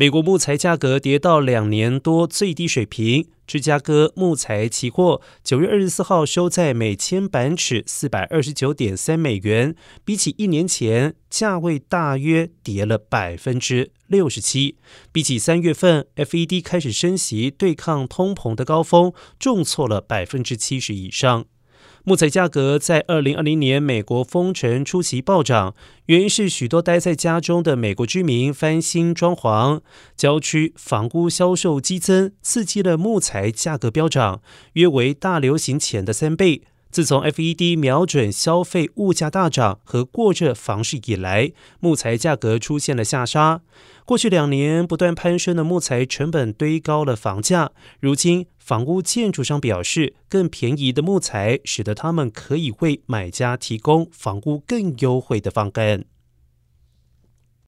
美国木材价格跌到两年多最低水平。芝加哥木材期货九月二十四号收在每千板尺四百二十九点三美元，比起一年前价位大约跌了百分之六十七。比起三月份 FED 开始升息对抗通膨的高峰，重挫了百分之七十以上。木材价格在二零二零年美国封城初期暴涨，原因是许多待在家中的美国居民翻新装潢，郊区房屋销售激增，刺激了木材价格飙涨，约为大流行前的三倍。自从 FED 瞄准消费物价大涨和过热房市以来，木材价格出现了下杀。过去两年不断攀升的木材成本堆高了房价，如今房屋建筑商表示，更便宜的木材使得他们可以为买家提供房屋更优惠的方案。